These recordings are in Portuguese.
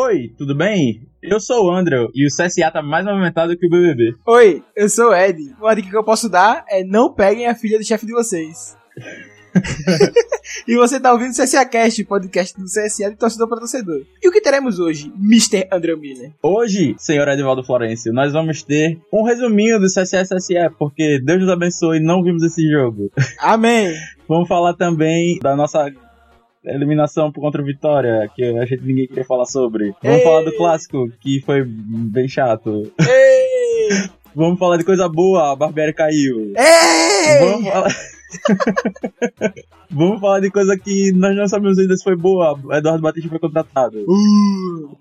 Oi, tudo bem? Eu sou o André e o CSA tá mais movimentado que o BBB. Oi, eu sou o Ed. Uma dica que eu posso dar é não peguem a filha do chefe de vocês. e você tá ouvindo o CSA Cast, podcast do CSA de torcedor para torcedor. E o que teremos hoje, Mr. André Miller? Hoje, senhor Edivaldo Florencio, nós vamos ter um resuminho do CSA CSE, porque Deus nos abençoe, não vimos esse jogo. Amém! vamos falar também da nossa eliminação contra o Vitória, que a gente ninguém queria falar sobre. Vamos Ei. falar do clássico, que foi bem chato. Ei! Vamos falar de coisa boa, a Barbieri caiu. Ei! Vamos falar. Vamos falar de coisa que nós não sabemos ainda se foi boa. Eduardo Batista foi contratado. Uh.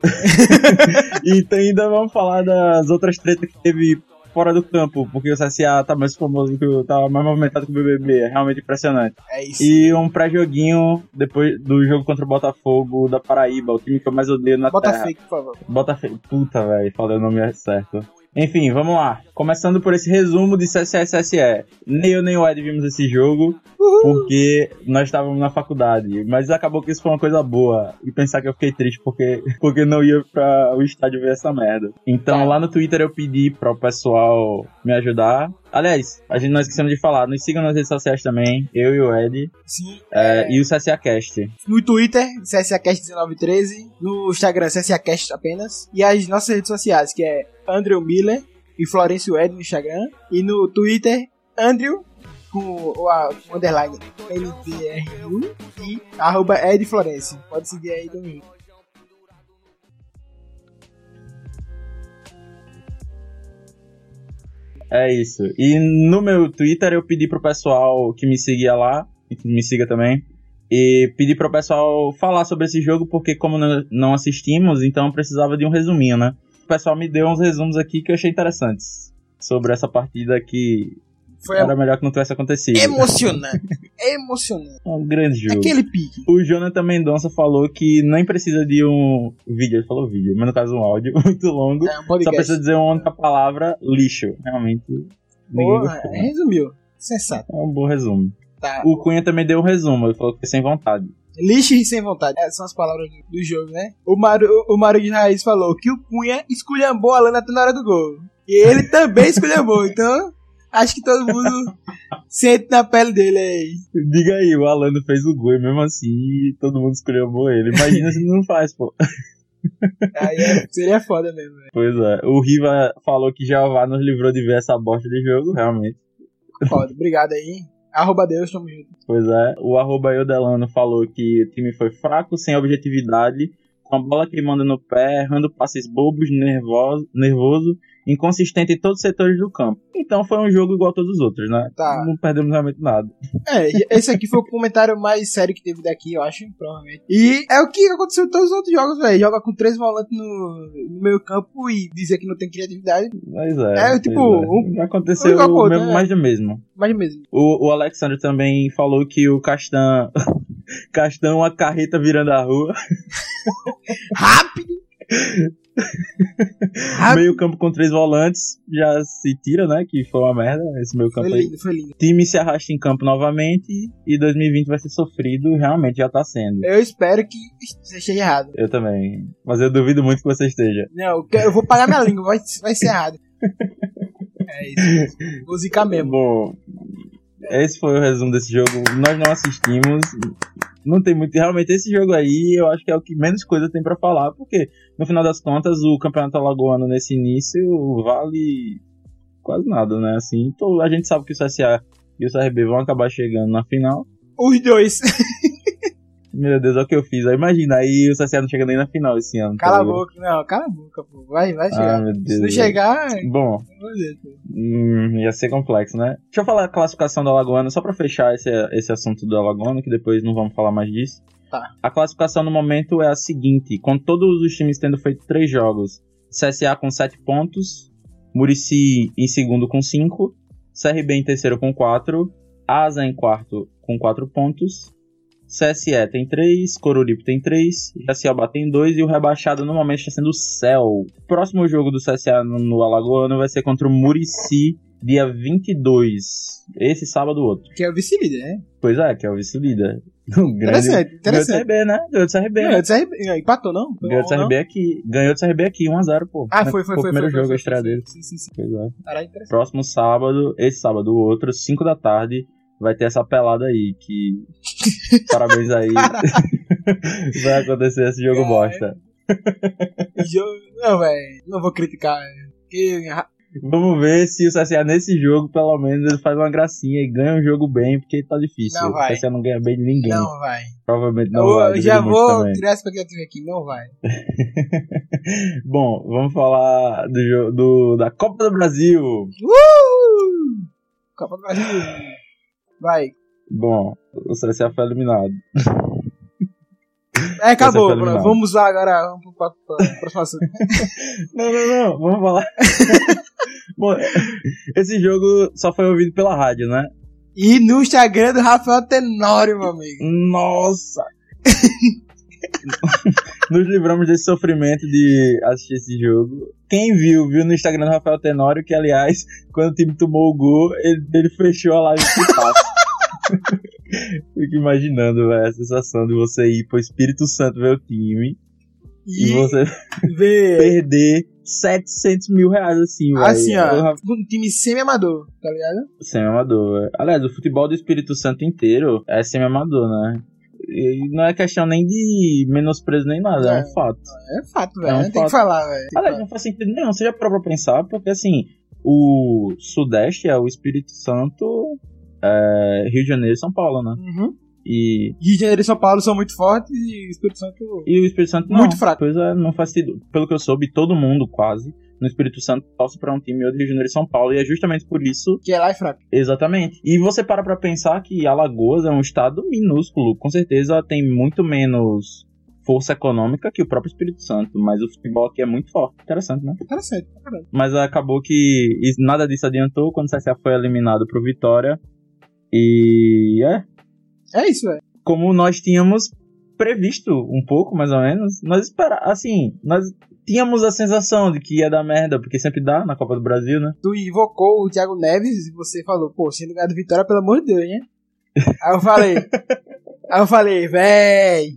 e então ainda vamos falar das outras tretas que teve fora do campo, porque o CSA tá mais famoso que o. tá mais movimentado que o BBB. É realmente impressionante. É isso. E um pré-joguinho depois do jogo contra o Botafogo da Paraíba, o time que eu mais odeio na Bota terra. fake, por favor. Botafogo. Puta, velho, falei o nome certo. Enfim, vamos lá. Começando por esse resumo de CSE SSE. Nem eu nem o Ed vimos esse jogo, porque nós estávamos na faculdade. Mas acabou que isso foi uma coisa boa. E pensar que eu fiquei triste porque, porque não ia pra o estádio ver essa merda. Então Tá. lá no Twitter eu pedi para o pessoal me ajudar. Aliás, a gente não esquecemos de falar, nos sigam nas redes sociais também, eu e o Ed, Sim. é, e o CSA Cast. No Twitter, CSAcast1913. No Instagram, CSAcast apenas. E as nossas redes sociais, que é Andrew Miller e Florencio Ed no Instagram. E no Twitter, Andrew com o, a- underline NDRU e arroba Ed Florencio. Pode seguir aí também. É isso. E no meu Twitter eu pedi pro pessoal que me seguia lá, e que me siga também, e pedi pro pessoal falar sobre esse jogo, porque como não- assistimos, então precisava de um resuminho, né? O pessoal me deu uns resumos aqui que eu achei interessantes sobre essa partida que Foi era melhor que não tivesse acontecido. emocionante. emocionante. um grande jogo. Aquele pique. O Jonathan Mendonça falou que nem precisa de um vídeo, ele falou vídeo, mas no caso um áudio muito longo. É um Só precisa dizer uma única palavra, lixo. Realmente, Porra, gostou. resumiu. Sensato. É um bom resumo. Tá. O Cunha também deu um resumo, ele falou que sem vontade. Lixo e sem vontade. Essas são as palavras do, do jogo, né? O Mário, o Mário de Raiz falou que o Cunha esculhambou a lana até na hora do gol. E ele também esculhambou. Então, acho que todo mundo sente na pele dele aí. Diga aí, o Alano fez o gol e mesmo assim todo mundo escolheu ele. Imagina se não faz, pô. Aí é- seria foda mesmo, velho. Pois é. O Riva falou que Jeová nos livrou de ver essa bosta de jogo, realmente. Foda. Obrigado aí. Arroba Deus, tamo junto. Pois é. O arroba Eudelano falou que o time foi fraco, sem objetividade, com a bola queimando no pé, errando passes bobos, nervoso, nervoso, inconsistente em todos os setores do campo. Então foi um jogo igual a todos os outros, né? Tá. Não perdemos realmente nada. É, esse aqui foi o comentário mais sério que teve daqui, eu acho, provavelmente. E é o que aconteceu em todos os outros jogos, velho. Joga com três volantes no, no meio campo e dizer que não tem criatividade. Mas é. É, tipo, um- aconteceu um jogo, mesmo, né? mais do mesmo. Mas mesmo. O, o Alexandre também falou que o Castan. Castan, uma carreta virando a rua. Rápido! Meio campo com três volantes. Já se tira, né? Que foi uma merda esse meio campo Foi aí. lindo, foi lindo. time se arrasta em campo novamente e 2020 vai ser sofrido, realmente já tá sendo. Eu espero que você esteja errado. Eu também. Mas eu duvido muito que você esteja. Não, eu vou pagar minha língua, vai, vai ser errado. É isso. Vou zicar mesmo. Bom, esse foi o resumo desse jogo. Nós não assistimos. Não tem muito. Realmente, esse jogo aí eu acho que é o que menos coisa tem pra falar, porque no final das contas o campeonato alagoano nesse início vale quase nada, né? Assim, então, a gente sabe que o CSA e o CRB vão acabar chegando na final. Os dois. Meu Deus, olha o que eu fiz. Aí imagina, aí o CSA não chega nem na final esse ano. tá Cala a ligado? boca. Não, cala a boca, pô. Vai, vai Ah, chegar. meu Deus. Se não chegar, Bom, Deus, pô. hum, ia ser complexo, né? Deixa eu falar a classificação do Alagoano, só pra fechar esse, esse assunto do Alagoano, que depois não vamos falar mais disso. Tá. A classificação no momento é a seguinte: com todos os times tendo feito três jogos, CSA com 7 pontos, Murici em segundo com 5, CRB em terceiro com 4, Asa em quarto com 4 pontos, CSE tem 3, Coruripe tem 3, Jaciabá tem 2 e o rebaixado no momento está sendo o Céu. O próximo jogo do CSA no, no Alagoano vai ser contra o Murici, dia 22. Esse sábado outro. Que é o vice-líder, né? Pois é, que é o vice-líder. No grande. Interessante, Ganhou do interessante. CRB, né? Ganhou do CRB. Ganhou do CRB. Não, Empatou, não? Ganhou do CRB aqui. Ganhou do CRB aqui, 1x0, pô. Ah, foi, foi, o foi. primeiro foi, jogo, foi, a estreia foi, dele. Sim, sim, sim. Pois é. Caralho, interessante. Próximo sábado, esse sábado, o outro, 5 da tarde, vai ter essa pelada aí, que. Parabéns aí. vai acontecer esse jogo É. bosta. Jogo- Não, velho. Não vou criticar, velho. Porque Vamos ver se o CSA nesse jogo, pelo menos, ele faz uma gracinha e ganha um jogo bem, porque tá difícil. Não vai. O CSA não ganha bem de ninguém. não vai. Provavelmente não eu vai. eu já vou tirar a expectativa aqui. Não vai. Bom, vamos falar do, do, da Copa do Brasil. Uh! Copa do Brasil. Vai. Bom, o CSA foi eliminado. É, acabou. Vamos lá agora. Pra, pra próximo assunto. Não, não, não, vamos falar. Bom, esse jogo só foi ouvido pela rádio, né? E no Instagram do Rafael Tenório, meu amigo. Nossa! Nos livramos desse sofrimento de assistir esse jogo. Quem viu, viu no Instagram do Rafael Tenório que, aliás, quando o time tomou o gol, ele, ele fechou a live de passo. Fico imaginando, velho, a sensação de você ir pro Espírito Santo ver o time e, E você perder 700 mil reais assim, velho. Assim, ó. Um time semi-amador, tá ligado? Semi-amador. velho. Aliás, o futebol do Espírito Santo inteiro é semi-amador, né? E não é questão nem de menosprezo nem nada, é, É. um fato. É fato, velho. É um Tem fato. que falar, velho. Aliás, não faz sentido nenhum. Você já parou pra pensar? Porque assim, o Sudeste é o Espírito Santo, é, Rio de Janeiro e São Paulo, né? Uhum. E, Rio de Janeiro e São Paulo são muito fortes e o Espírito Santo. e o Espírito Santo não. Muito fraco. Pois é, não faz sentido. Pelo que eu soube, todo mundo quase no Espírito Santo torce pra um time ou de Rio de Janeiro e São Paulo. E é justamente por isso Que é lá é fraco. Exatamente. E você para pra pensar que Alagoas é um estado minúsculo. Com certeza tem muito menos força econômica que o próprio Espírito Santo. Mas o futebol aqui é muito forte. Interessante, né? Interessante, caralho. Mas acabou que nada disso adiantou quando o CSA foi eliminado pro Vitória. E é. É isso, velho. Como nós tínhamos previsto um pouco, mais ou menos. Nós espera assim, nós tínhamos a sensação de que ia dar merda, porque sempre dá na Copa do Brasil, né? Tu invocou o Thiago Neves e você falou, pô, sendo ganhado Vitória, pelo amor de Deus, né? Aí eu falei. aí eu falei, véi.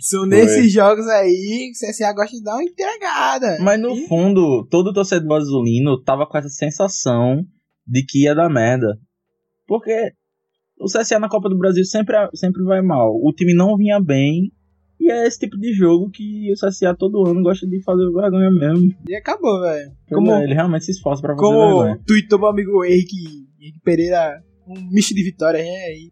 São Foi. nesses jogos aí que o CSA gosta de dar uma entregada. Mas no E- fundo, todo torcedor azulino tava com essa sensação de que ia dar merda. Porque o CSA na Copa do Brasil sempre, sempre vai mal. O time não vinha bem. E é esse tipo de jogo que o CSA todo ano gosta de fazer vergonha mesmo. E acabou, velho. Como Como, ele realmente se esforça pra fazer como vergonha. tweetou meu amigo Henrique, Henrique Pereira, um misto de vitória, né? E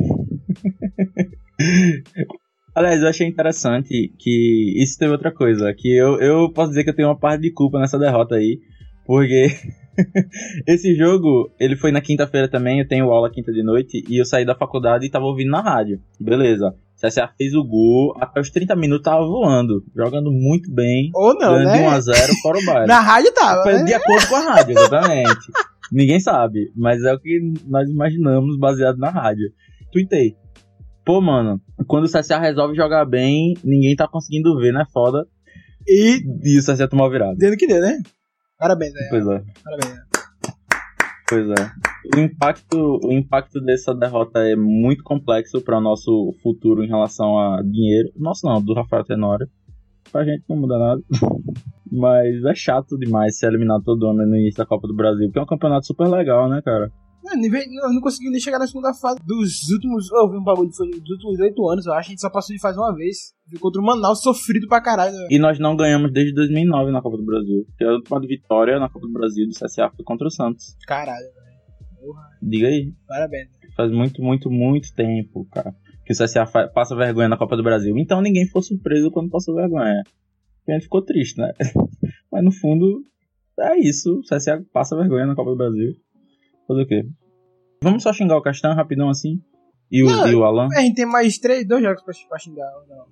Aliás, eu achei interessante que isso teve outra coisa. Que eu, eu posso dizer que eu tenho uma parte de culpa nessa derrota aí. Porque esse jogo, ele foi na quinta-feira também, eu tenho aula quinta de noite, e eu saí da faculdade e tava ouvindo na rádio. Beleza. CSA fez o gol, até os 30 minutos tava voando, jogando muito bem, Ou não, ganhando de né? 1x0 fora o baile. Na rádio tava, né? de acordo com a rádio, exatamente. Ninguém sabe, mas é o que nós imaginamos baseado na rádio. Tuitei. Pô, mano, quando o CSA resolve jogar bem, ninguém tá conseguindo ver, né? Foda. E E o CSA tomou virada. deu no que deu, né? Parabéns, velho. Pois é, Parabéns. né? pois é. O impacto, o impacto dessa derrota é muito complexo para o nosso futuro em relação a dinheiro. Nosso não, do Rafael Tenório. Pra gente não muda nada. Mas é chato demais ser eliminado todo ano no início da Copa do Brasil, porque é um campeonato super legal, né, cara? Veio- não, conseguiu nem chegar na segunda fase dos últimos. Eu vi um bagulho foi dos últimos oito anos, eu acho. A gente só passou de fase uma vez. Viu contra o Manaus sofrido pra caralho. né? E nós não ganhamos desde 2009 na Copa do Brasil. Porque a última vitória na Copa do Brasil do CSA foi contra o Santos. Caralho, velho. Diga aí. parabéns. Faz muito, muito, muito tempo, cara, que o CSA passa vergonha na Copa do Brasil. Então ninguém ficou surpreso quando passou vergonha. A gente ficou triste, né? Mas no fundo, é isso. O CSA passa vergonha na Copa do Brasil. Fazer o quê? Vamos só xingar o Castan rapidão assim? E o, Não, e o Alan? A gente tem mais três, dois jogos pra, pra xingar. ou Não.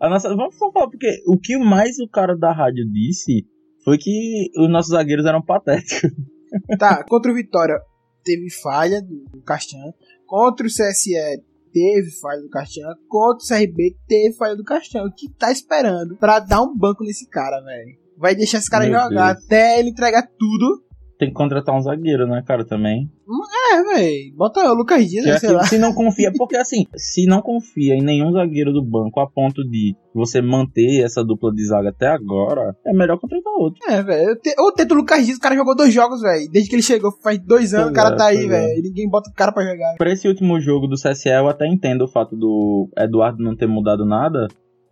A nossa, vamos só falar, porque o que mais o cara da rádio disse foi que os nossos zagueiros eram patéticos. Tá, contra o Vitória teve falha do, do Castan. Contra o CSE teve falha do Castan. Contra o CRB teve falha do Castan. O que tá esperando pra dar um banco nesse cara, velho? Vai deixar esse cara Meu jogar Deus. até ele entregar tudo. Tem que contratar um zagueiro, né, cara, também. É, velho. Bota o Lucas Dias, Já sei que lá. se não confia, porque assim, se não confia em nenhum zagueiro do banco a ponto de você manter essa dupla de zaga até agora, é melhor contratar outro. É, velho. Eu te- Ou tento o Lucas Dias, o cara jogou dois jogos, velho. Desde que ele chegou, faz dois anos, Pois o cara é, tá aí, é. velho. E ninguém bota o cara pra jogar. Pra esse último jogo do CSE, eu até entendo o fato do Eduardo não ter mudado nada.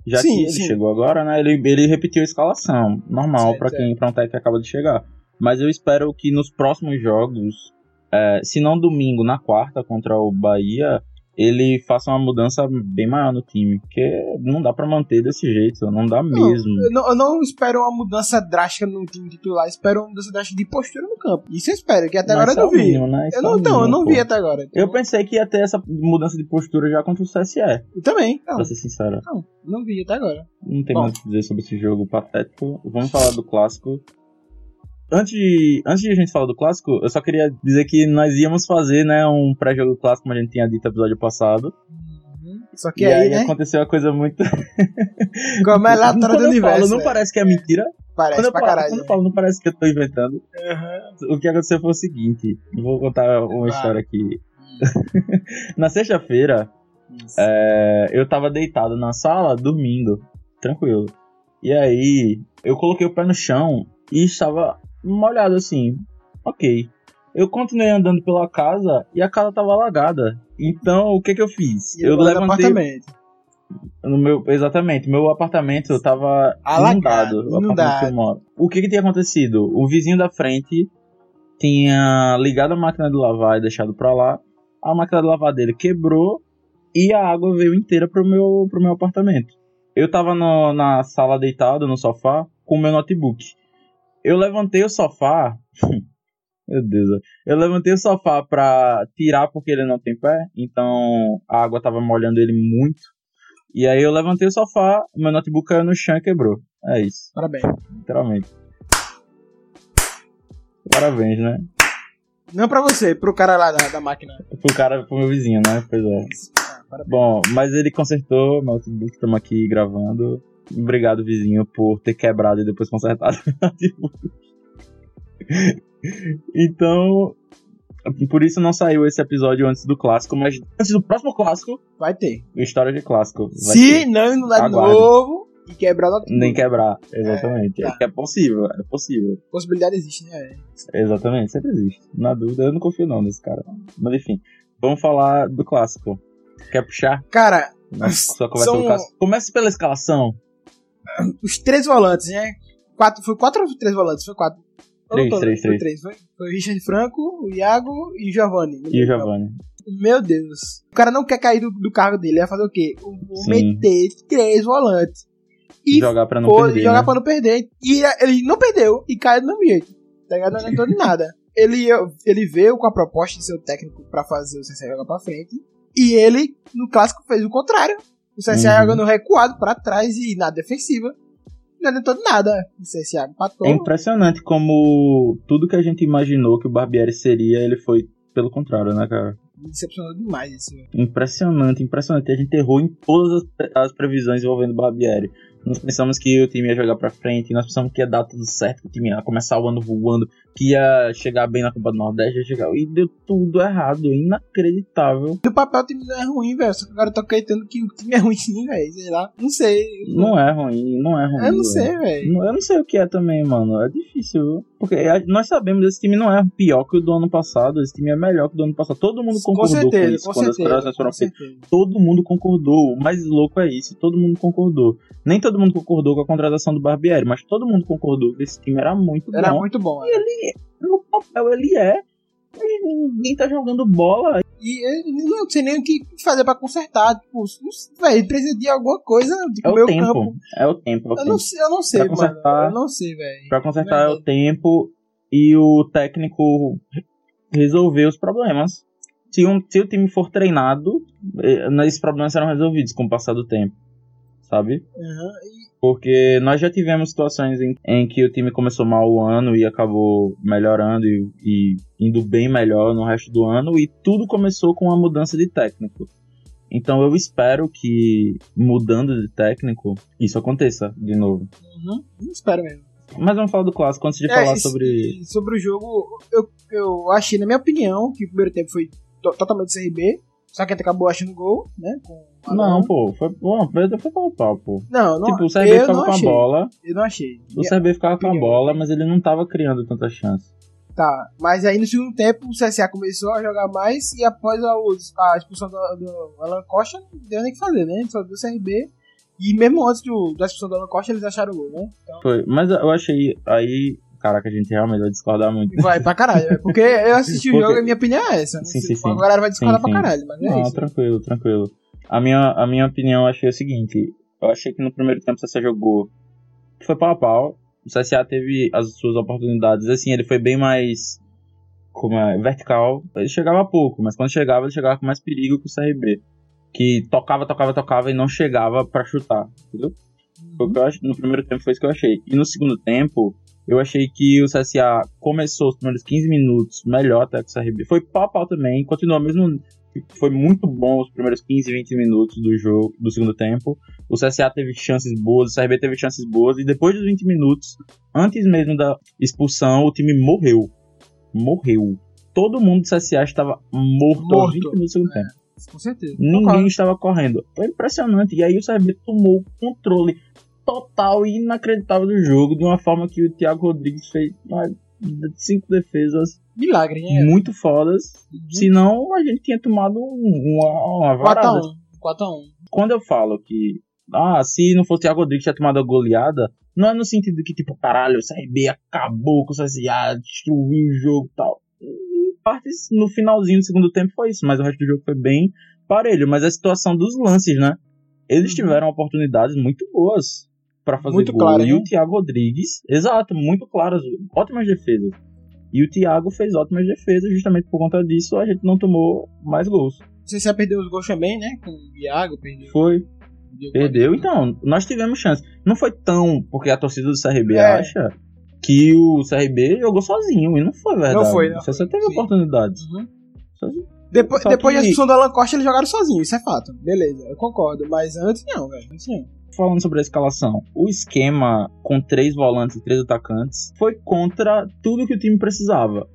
Já Sim, que ele sim. chegou agora, né? Ele, ele repetiu a escalação. Normal pra quem pra um técnico que acaba de chegar. Mas eu espero que nos próximos jogos, é, se não domingo, na quarta contra o Bahia, ele faça uma mudança bem maior no time. Porque não dá pra manter desse jeito, não dá mesmo. Eu não, eu não espero uma mudança drástica no time titular, espero uma mudança drástica de postura no campo. Isso eu espero, que até Mas agora eu é não vi. mínimo, né? Eu é não, então, eu não vi até agora. Eu pensei que ia ter essa mudança de postura já contra o CSE, Eu também. Não, pra ser sincero. não, não vi até agora. Não tem Bom. mais o que dizer sobre esse jogo patético. Vamos falar do clássico. Antes de, antes de a gente falar do clássico, eu só queria dizer que nós íamos fazer, né, um pré-jogo clássico, como a gente tinha dito no episódio passado. Só que e aí, aí né? aconteceu uma coisa muito. Como é lá do eu universo. falo, não velho. parece que é mentira. Parece Quando eu, pra falo, caralho. quando eu falo, não parece que eu tô inventando. Aham. O que aconteceu foi o seguinte: vou contar uma história aqui. Na sexta-feira. É, eu tava deitado na sala, dormindo, tranquilo. E aí, eu coloquei o pé no chão e estava molhado assim. Ok. Eu continuei andando pela casa e a casa tava alagada. Então, o que que eu fiz? E eu levantei apartamento. no meu, exatamente, meu apartamento tava Alagado, inundado, apartamento inundado. O que que tinha acontecido? O vizinho da frente tinha ligado a máquina de lavar e deixado pra lá. A máquina de lavar dele quebrou e a água veio inteira pro meu, pro meu apartamento. Eu tava no- na sala deitado, no sofá, com o meu notebook. Eu levantei o sofá. meu Deus. Eu levantei o sofá pra tirar porque ele não tem pé. Então a água tava molhando ele muito. E aí eu levantei o sofá, meu notebook caiu no chão e quebrou. É isso, Parabéns. literalmente. Parabéns, né? Não pra você, pro cara lá da, da máquina. Pro cara, pro meu vizinho, né? Pois é. Ah. Bom, mas ele consertou, meu notebook, estamos aqui gravando. Obrigado, vizinho, por ter quebrado e depois consertado. Então, por isso não saiu esse episódio antes do clássico, mas antes do próximo clássico, Vai ter. história de clássico. Se ter. não inundar de Aguarde. novo e quebrar. Nem quebrar, exatamente. É, É, tá. é possível, é possível. Possibilidade existe, né? Exatamente, sempre existe. Na dúvida, eu não confio não nesse cara. Mas enfim, vamos falar do clássico. Quer puxar? Cara, Nossa, conversa São-. Comece pela escalação. Os três volantes, né? Quatro, foi quatro ou três volantes? Foi quatro. Três, tô- três, foi três. Foi, foi o Richard Franco, o Iago e o Giovanni. E o. Giovanni. Meu Deus. O cara não quer cair do, do cargo dele. Vai fazer o quê? Vou meter três volantes. E jogar pra não pô- perder. jogar né? pra não perder. E ele não perdeu. E caiu do mesmo jeito. Tá ligado? Não adiantou de nada. Ele, ele veio com a proposta de ser o técnico pra fazer o CSA jogar pra frente. E ele, no clássico, fez o contrário. O CSA Uhum. jogando recuado pra trás e na defensiva. Não adiantou de nada. O CSA empatou. É impressionante como tudo que a gente imaginou que o Barbieri seria, ele foi pelo contrário, né, cara? Me decepcionou demais isso. velho. Impressionante, impressionante. A gente errou em todas as, as previsões envolvendo o Barbieri. Nós pensamos que o time ia jogar pra frente, nós pensamos que ia dar tudo certo, que o time ia começar o ano voando, que ia chegar bem na Copa do Nordeste, ia chegar... e deu tudo errado, inacreditável. No papel o time não é ruim, velho. Só que agora eu tô acreditando que o time é ruim sim, velho. Sei lá. Não sei. Não é ruim, não é ruim. Eu não sei, velho. Eu não sei o que é também, mano. É difícil, viu? Porque nós sabemos, esse time não é pior que o do ano passado, esse time é melhor que o do ano passado. Todo mundo Com concordou com, certeza, isso com quando as certeza. corações foram Com feitas. Todo mundo concordou. O mais louco é isso, todo mundo concordou. Nem todo mundo concordou com a contratação do Barbieri, mas todo mundo concordou que esse time era muito Era bom. muito bom. No papel ele é. Ninguém tá jogando bola. E eu não sei nem o que fazer pra consertar. Tipo, velho, precisa de alguma coisa. Tipo, É o meu tempo. campo. É o tempo. É o Eu tempo. não sei, eu não sei, Pra mano. consertar- Eu não sei, velho. Pra consertar é o tempo e o técnico resolver os problemas. Se, um, se o time for treinado, eh, esses problemas serão resolvidos com o passar do tempo. Sabe? Aham. Porque nós já tivemos situações em, em que o time começou mal o ano e acabou melhorando e, e indo bem melhor no resto do ano, e tudo começou com a mudança de técnico. Então eu espero que, mudando de técnico, isso aconteça de novo. Uhum. Não espero mesmo. Mas vamos falar do clássico antes de É, falar sobre. sobre o jogo, eu, eu achei, na minha opinião, que o primeiro tempo foi to- totalmente CRB. Só que acabou achando gol, né? Não, pô, foi. Bom, foi foi pau pau, pô. Não, não, tipo, o CRB ficava com a bola. Eu não achei. O CRB ficava com a bola, mas ele não tava criando tanta chance. Tá, mas aí no segundo tempo o CSA começou a jogar mais e após a, a expulsão do, do Alan Costa, não deu nem o que fazer, né? Só deu CRB. E mesmo antes do, da expulsão do Alan Costa, eles acharam o gol, né? Então, Foi. Mas eu achei. Aí. Caraca, a gente realmente vai discordar muito. vai pra caralho. né? Porque eu assisti o Porque- jogo e minha opinião é essa. Não Sim, sei, sim, sim. A galera vai discordar Sim, pra sim. caralho, mas é Não, isso. tranquilo, tranquilo. A minha, a minha opinião, eu achei o seguinte. Eu achei que no primeiro tempo o CSA jogou. Foi pau a pau. O CSA teve as suas oportunidades. Assim, ele foi bem mais. Como é? Vertical. Ele chegava pouco, mas quando chegava, ele chegava com mais perigo que o CRB. Que tocava, tocava, tocava e não chegava pra chutar. Entendeu? Foi o que eu No primeiro tempo foi isso que eu achei. E no segundo tempo, eu achei que o CSA começou os primeiros 15 minutos melhor até que o CRB. Foi pau a pau também, continuou mesmo. Foi muito bom os primeiros 15, 20 minutos do jogo, do segundo tempo. O CSA teve chances boas, o CRB teve chances boas, e depois dos 20 minutos, antes mesmo da expulsão, o time morreu. Morreu. Todo mundo do CSA estava morto, aos Morto. 20 minutos do segundo É. tempo. Com certeza. Ninguém estava correndo. Foi impressionante. E aí o CRB tomou o controle total e inacreditável do jogo de uma forma que o Thiago Rodrigues fez cinco defesas Milagre, né? muito fodas. Senão a gente tinha tomado um- uma, uma varada. 4x1. 4x1. Quando eu falo que ah, se não fosse o Thiago Rodrigues tinha tomado a goleada, não é no sentido que tipo, caralho, o CRB acabou com o CSA, destruiu o jogo e tal. Em partes, no finalzinho do segundo tempo foi isso, mas o resto do jogo foi bem parelho. Mas a situação dos lances, né? Eles Uhum. tiveram oportunidades muito boas pra fazer Muito gol. claras, e né? o Thiago Rodrigues, exato, muito claras, ótimas defesas. E o Thiago fez ótimas defesas, justamente por conta disso a gente não tomou mais gols. Você já perdeu os gols também, né? Com o Iago, perdeu. Foi, Perdeu, Costa. então, nós tivemos chance. Não foi tão porque a torcida do CRB É. acha que o CRB jogou sozinho, e não foi verdade. Não foi, não Você foi, teve sim. oportunidades. Uhum. Depois, depois que- da expulsão do Alan Costa, eles jogaram sozinhos, isso é fato. Beleza, eu concordo. Mas antes não, velho. Antes não. Falando sobre a escalação, o esquema com três volantes e três atacantes foi contra tudo que o time precisava.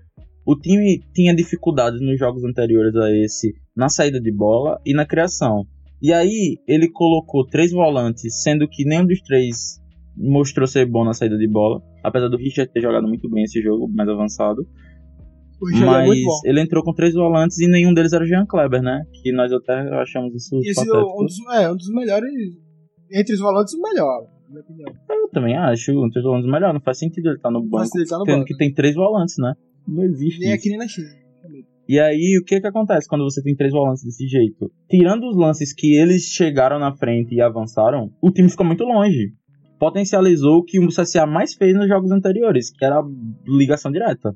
O time tinha dificuldades nos jogos anteriores a esse na saída de bola e na criação. E aí ele colocou três volantes, sendo que nenhum dos três mostrou ser bom na saída de bola, apesar do Richard ter jogado muito bem esse jogo, mais avançado. O é Mas muito bom. ele entrou com três volantes e nenhum deles era o Jean Kleber, né? Que nós até achamos isso E esse é patético. um dos, é, um dos melhores. Entre os volantes, o melhor, na minha opinião. Eu também acho um três volantes melhor. Não faz sentido ele estar no banco, Mas ele tá no tendo banco. que tem três volantes, né? Não existe Nem isso. aqui nem na China. E aí, o que que acontece quando você tem três volantes desse jeito? Tirando os lances que eles chegaram na frente e avançaram, o time ficou muito longe. Potencializou o que o CSA mais fez nos jogos anteriores, que era a ligação direta.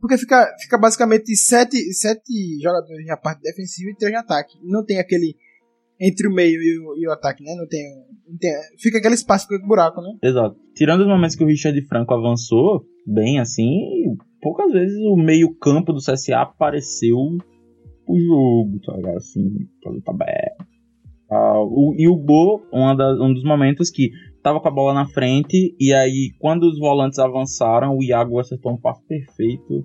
Porque fica, fica basicamente sete, sete jogadores na parte defensiva e três no ataque. Não tem aquele entre o meio e o, e o ataque, né? Não tem, não tem- Fica aquele espaço, fica buraco, né? Exato. Tirando os momentos que o Richard Franco avançou, bem assim, poucas vezes o meio-campo do CSA apareceu o jogo, tá ligado? Assim, tá bem. Ah, o- e o Bo, uma das- um dos momentos que tava com a bola na frente, e aí quando os volantes avançaram, o Iago acertou um passo perfeito.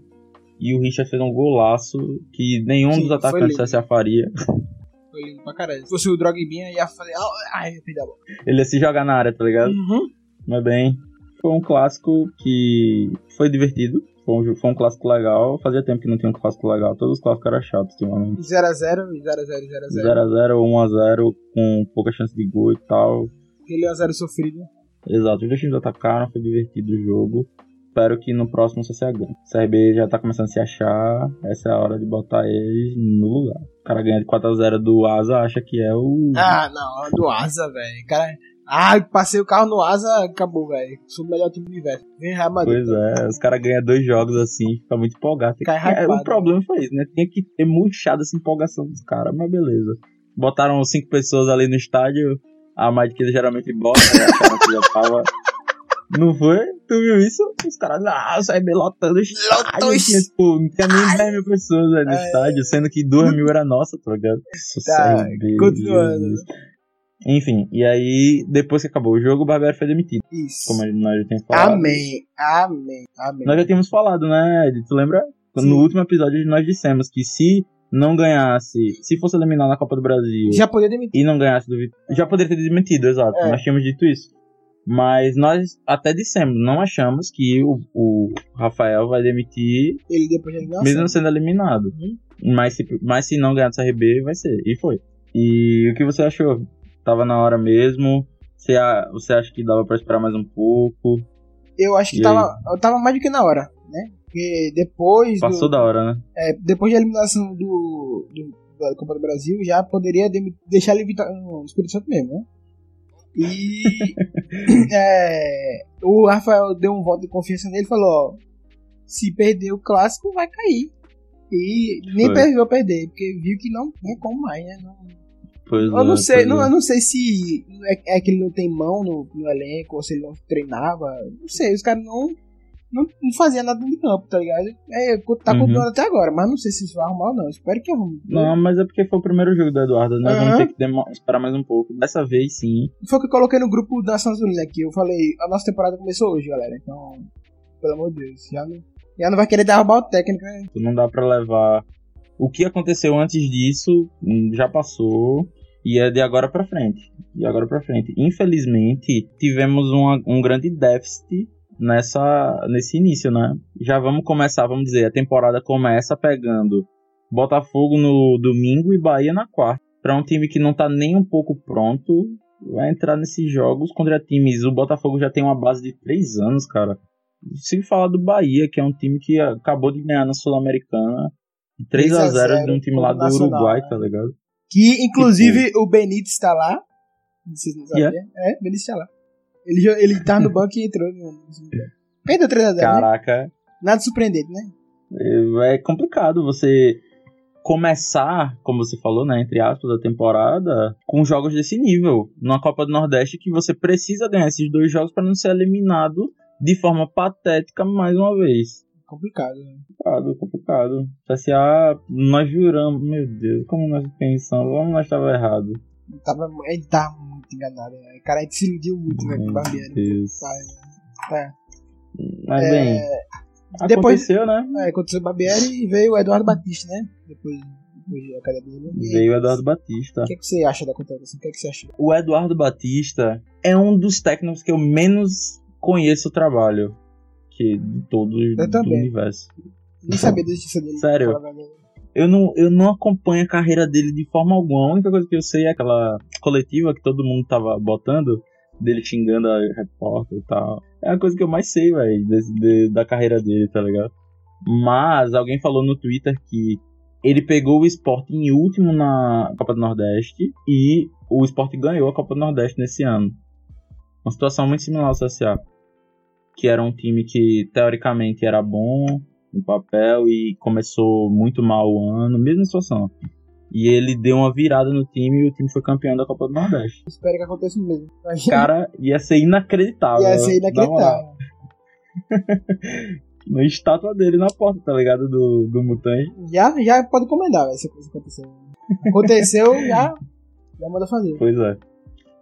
E o Richard fez um golaço que nenhum Sim, dos atacantes lindo. CSA faria. Foi lindo pra caralho. Se fosse o Drogbinha, ia fazer. Ai, ia perder a bola. Ele ia se jogar na área, tá ligado? Uhum. Mas bem, foi um clássico que foi divertido. Foi um, foi um clássico legal. Fazia tempo que não tinha um clássico legal. Todos os clássicos eram chatos ultimamente. 0x0 e 0x0 0x0. 0x0 ou 1x0 com pouca chance de gol e tal. Aquele 1x0 sofrido. Exato, os dois times atacaram, foi divertido o jogo. Espero que no próximo CSA ganhe. O CRB já tá começando a se achar. Essa é a hora de botar eles no lugar. O cara ganha de 4x0 do Asa, acha que é o. Ah, não, do Asa, velho. Cara. Ah, passei o carro no Asa, acabou, velho. Sou o melhor time do universo. Vem Real Madrid. Pois é, os caras ganham dois jogos assim, fica muito empolgado. Tem Cai que- é, o problema foi isso, né? Tinha que ter murchado essa empolgação dos caras, mas beleza. Botaram cinco pessoas ali no estádio, a mais que eles geralmente botam, né? Que já tava. Não foi? Tu viu isso? Os caras, ah, CRB lotando o estádio. Tinha, tipo, não tinha nem 10 mil pessoas ali no É. estádio, sendo que 2 mil era nossa, tá ligado? Tá, continuando. Enfim, e aí, depois que acabou o jogo, o Barbieri foi demitido. Isso. Como nós já tínhamos falado. Amém. Amém. Amém. Nós já tínhamos falado, né, Ed? Tu lembra? Sim. No último episódio nós dissemos que se não ganhasse, se fosse eliminado na Copa do Brasil Já podia demitir. e não ganhasse do já poderia ter demitido, exato. É. Nós tínhamos dito isso. Mas nós até dissemos, não achamos que o, o Rafael vai demitir Ele depois de mesmo sendo eliminado. Uhum. Mas, se, mas se não ganhar do CRB, vai ser. E foi. E o que você achou? Tava na hora mesmo? Você, você acha que dava pra esperar mais um pouco? Eu acho que E tava, eu tava mais do que na hora, né? Porque depois. do- Passou da hora, né? é, depois da eliminação do, do- da Copa do Brasil, já poderia deixar ele vita- no Espírito Santo mesmo, né? E é, o Rafael deu um voto de confiança nele e falou: ó, se perder o clássico, vai cair. E nem Foi. precisou perder, porque viu que não tinha como mais, né? Não- Pois eu não é, sei, pois não, é. eu não sei se é, é que ele não tem mão no, no elenco, ou se ele não treinava. Não sei, os caras não, não, não faziam nada no campo, tá ligado? É, tá Uhum. continuando até agora, mas não sei se isso vai arrumar ou não. Espero que arrume. Não, mas é porque foi o primeiro jogo do Eduardo. Nós Aham. vamos ter que esperar mais um pouco. Dessa vez, sim. Foi o que eu coloquei no grupo da Unidas aqui. Eu falei, a nossa temporada começou hoje, galera. Então, pelo amor de Deus, já não, já não vai querer derrubar o técnico, né? Não dá pra levar. O que aconteceu antes disso hum, já passou. E é de agora pra frente. De agora pra frente. Infelizmente, tivemos uma- um grande déficit nessa, nesse início, né? Já vamos começar, vamos dizer, a temporada começa pegando Botafogo no domingo e Bahia na quarta. Pra um time que não tá nem um pouco pronto, vai entrar nesses jogos contra times. O Botafogo já tem uma base de três anos, cara. Se falar do Bahia, que é um time que acabou de ganhar na Sul-Americana. 3 a 0 de um time lá do Nacional, Uruguai, né? tá ligado? Que, inclusive, o Benítez tá lá. Vocês não sabiam? Yeah. É, o Benítez tá lá. Ele, ele tá no banco e entrou. No. Perdeu 3x0, né? Caraca, Nada surpreendente, né? é complicado você começar, como você falou, né, entre aspas, a temporada com jogos desse nível. Numa Copa do Nordeste que você precisa ganhar esses dois jogos para não ser eliminado de forma patética mais uma vez. Complicado. né? Complicado, complicado. CSA, nós juramos, meu Deus, como nós pensamos, como nós estava errado. Tava, ele tava muito enganado. Né? Cara, a gente se iludiu muito, né? Com o Barbieri. Pai, tá. Mas É, bem, depois- aconteceu, né? É, aconteceu o Barbieri e veio o Eduardo Batista, né? Depois, cara. E Veio o Eduardo Batista. O que, é que você acha da contratação? O que, é que você achou? O Eduardo Batista é um dos técnicos que eu menos conheço o trabalho. Que de todos do também. universo. Nem sabia da justiça dele. Sério? Eu não, eu não acompanho a carreira dele de forma alguma. A única coisa que eu sei é aquela coletiva que todo mundo tava botando, dele xingando a repórter e tal. É a coisa que eu mais sei, velho, da carreira dele, tá ligado? Mas alguém falou no Twitter que ele pegou o esporte em último na Copa do Nordeste e o esporte ganhou a Copa do Nordeste nesse ano. Uma situação muito similar ao CSA. Que era um time que teoricamente era bom no papel e começou muito mal o ano, mesma situação. E ele deu uma virada no time e o time foi campeão da Copa do Nordeste. Espero que aconteça mesmo. Cara, ia ser inacreditável. Ia ser na inacreditável. Uma estátua dele na porta, tá ligado? Do, do Mutante. Já, já pode encomendar, velho, se coisa acontecer. Aconteceu, já, já manda fazer. Pois é.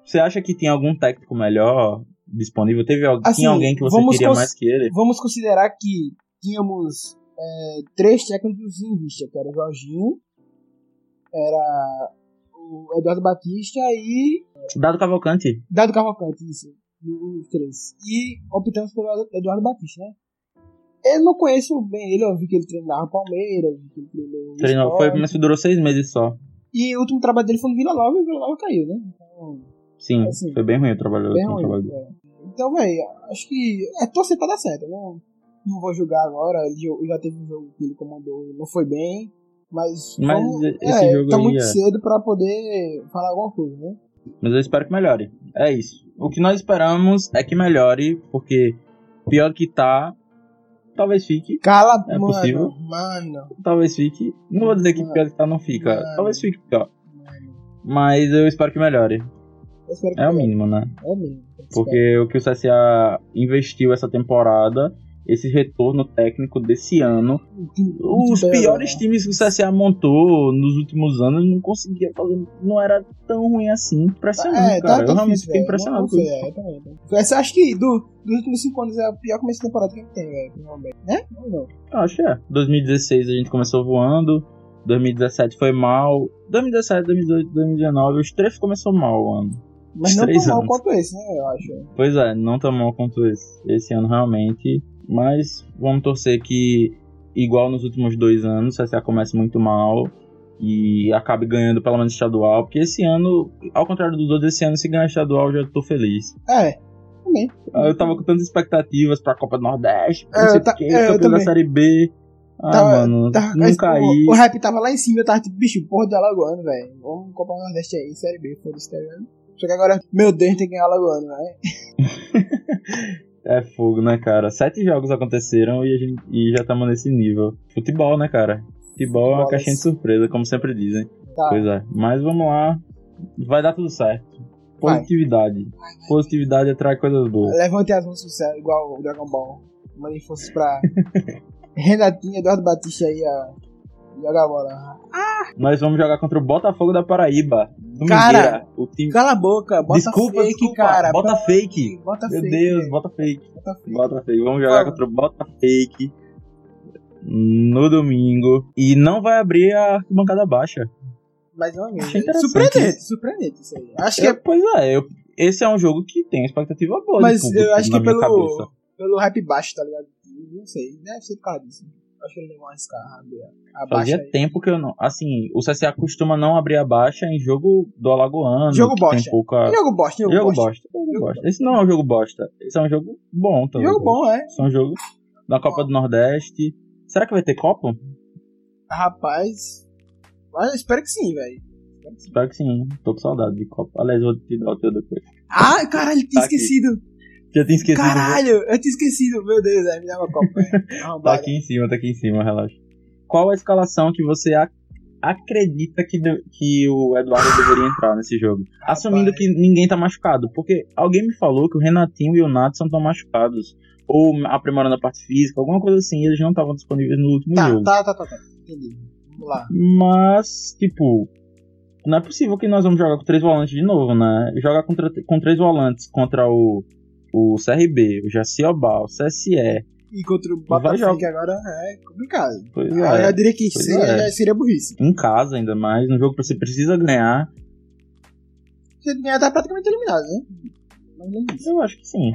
Você acha que tem algum técnico melhor disponível? Teve Assim, tinha alguém que você queria mais que ele? Vamos considerar que tínhamos é, três técnicos em vista, que era o Jorginho, era o Eduardo Batista e Dado Cavalcante. Dado Cavalcante, isso. Os três. E optamos pelo Eduardo Batista, né? Eu não conheço bem ele, eu vi que ele treinava Palmeiras, vi que ele treinou Treinou, foi, mas durou seis meses só. E o último trabalho dele foi no Vila Nova e o Vila Nova caiu, né? Então, Sim, Assim, foi bem ruim o trabalho. bem o ruim. trabalho dele. é. Então, velho, acho que é torcer pra dar certo. Eu Não, vou julgar agora. Ele já teve um jogo que ele comandou, não foi bem. Mas, Mas vamos- esse é, jogo tá aí muito é- cedo pra poder falar alguma coisa, né? Mas eu espero que melhore. É isso. O que nós esperamos é que melhore, porque pior que tá, talvez fique. Cala, É mano. possível? Mano. Talvez fique. Não vou dizer que Mano. pior que tá não fica. Mano. Talvez fique pior. mano. Mas eu espero que melhore. Espero que É o mínimo, né? É o mínimo. Porque o que o CSA investiu essa temporada esse retorno técnico desse ano. Os piores né? times que o CSA montou nos últimos anos não conseguia fazer. Não era tão ruim assim. Impressionante, É, cara. tá Eu realmente fiquei impressionado Não com isso. é, também, também. Essa, acho que do, dos últimos 5 anos é a pior começo de temporada que a gente tem, velho. Né? Ou não? Eu Acho que é. 2016 a gente começou voando. 2017 foi mal. 2017, 2018, 2019, os três começou mal o ano. Mas Os não tão mal quanto esse, né? Eu acho. Pois é, não tão mal quanto esse, esse ano realmente. Mas vamos torcer que, igual nos últimos dois anos, o CSA comece muito mal e acabe ganhando pelo menos estadual. Porque esse ano, ao contrário dos outros, esse ano se ganhar estadual já tô feliz. É, também. Eu tava com tantas expectativas pra Copa do Nordeste, É, não sei eu ta- o quê, é, eu campeão da. Série B. Ah, Tava- mano, Tava- não caí. O, o rap tava lá em cima, eu tava tipo, bicho, porra de Alagoano, velho. Vamos comprar o Nordeste aí, Série B, foda-se, tá ligado? Só que agora, meu Deus, tem que ganhar Alagoano, velho. É fogo, né, cara? Sete jogos aconteceram e, a gente, e já estamos nesse nível. Futebol, né, cara? Futebol é uma Futebol, caixinha de surpresa, como sempre dizem. Tá. Pois é. Mas vamos lá. Vai dar tudo certo. Vai. Positividade. Positividade atrai coisas boas. Levante as mãos pro céu, igual o Dragon Ball. Mandem forças pra Renatinho, Eduardo Batista aí, ó. Joga a bola. Nós vamos jogar contra o Botafogo da Paraíba. Cara. O time... Cala a boca, bota Desculpa, fake, desculpa. cara. Bota fake. Bota Meu fake. Deus, bota fake. Bota fake. Bota fake. Vamos jogar Ah. contra o Bota Fake no domingo. E não vai abrir a arquibancada baixa. Vez. Achei interessante Surpreendente, surpreendente isso aí. Acho que é É, pois é, eu- esse é um jogo que tem expectativa boa. Mas público, eu acho que pelo, cabeça. pelo hype baixo, tá ligado? Não sei, deve ser por causa disso. Acho que ele não vai arriscar abrir a- a baixa. Fazia tempo que eu não. Assim, o CSA costuma não abrir a baixa em jogo do Alagoano. Jogo bosta. Tem pouca... Jogo bosta, jogo, Jogo bosta. bosta. Jogo bosta. Esse não é um jogo bosta. Esse é um jogo bom também. Jogo bom, é. Esse é um jogo da Copa do Nordeste. Será que vai ter Copa? Rapaz. Mas eu espero que sim, velho. Espero que sim. Tô com saudade de Copa. Aliás, vou te dar o teu depois. Ah, caralho, tinha Tá aqui. Já tinha esquecido. Caralho, eu tinha esquecido. Meu Deus, é, me dá uma copa. velho. Tá aqui em cima, tá aqui em cima, relaxa. Qual a escalação que você ac- acredita que, que o Eduardo deveria entrar nesse jogo? Assumindo que ninguém tá machucado. Porque alguém me falou que o Renatinho e o Natson estão machucados. Ou aprimorando a parte física, alguma coisa assim. Eles não estavam disponíveis no último Tá, jogo. tá, tá, tá, tá. Entendi. Vamos lá. Mas, tipo, não é possível que nós vamos jogar com três volantes de novo, né? Jogar com três volantes contra o, o CRB, o Jaciobá, o CSE. E contra o Botafogo agora é complicado. Pois eu é. diria que seria, é. seria burrice. Em casa, ainda mais. Um jogo que você precisa ganhar. Você ganhar tá praticamente eliminado, né? Disso. Eu acho que sim.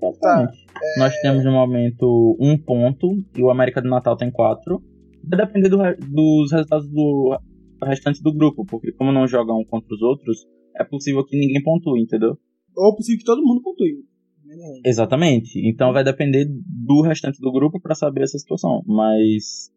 Tá. Praticamente. Nós temos no momento um ponto e o América do Natal tem quatro. Vai depender do dos resultados do restante do grupo, porque como não jogam um contra os outros, é possível que ninguém pontue, entendeu? Ou possível que todo mundo pontue. Exatamente. Então vai depender do restante do grupo pra saber essa situação. Mas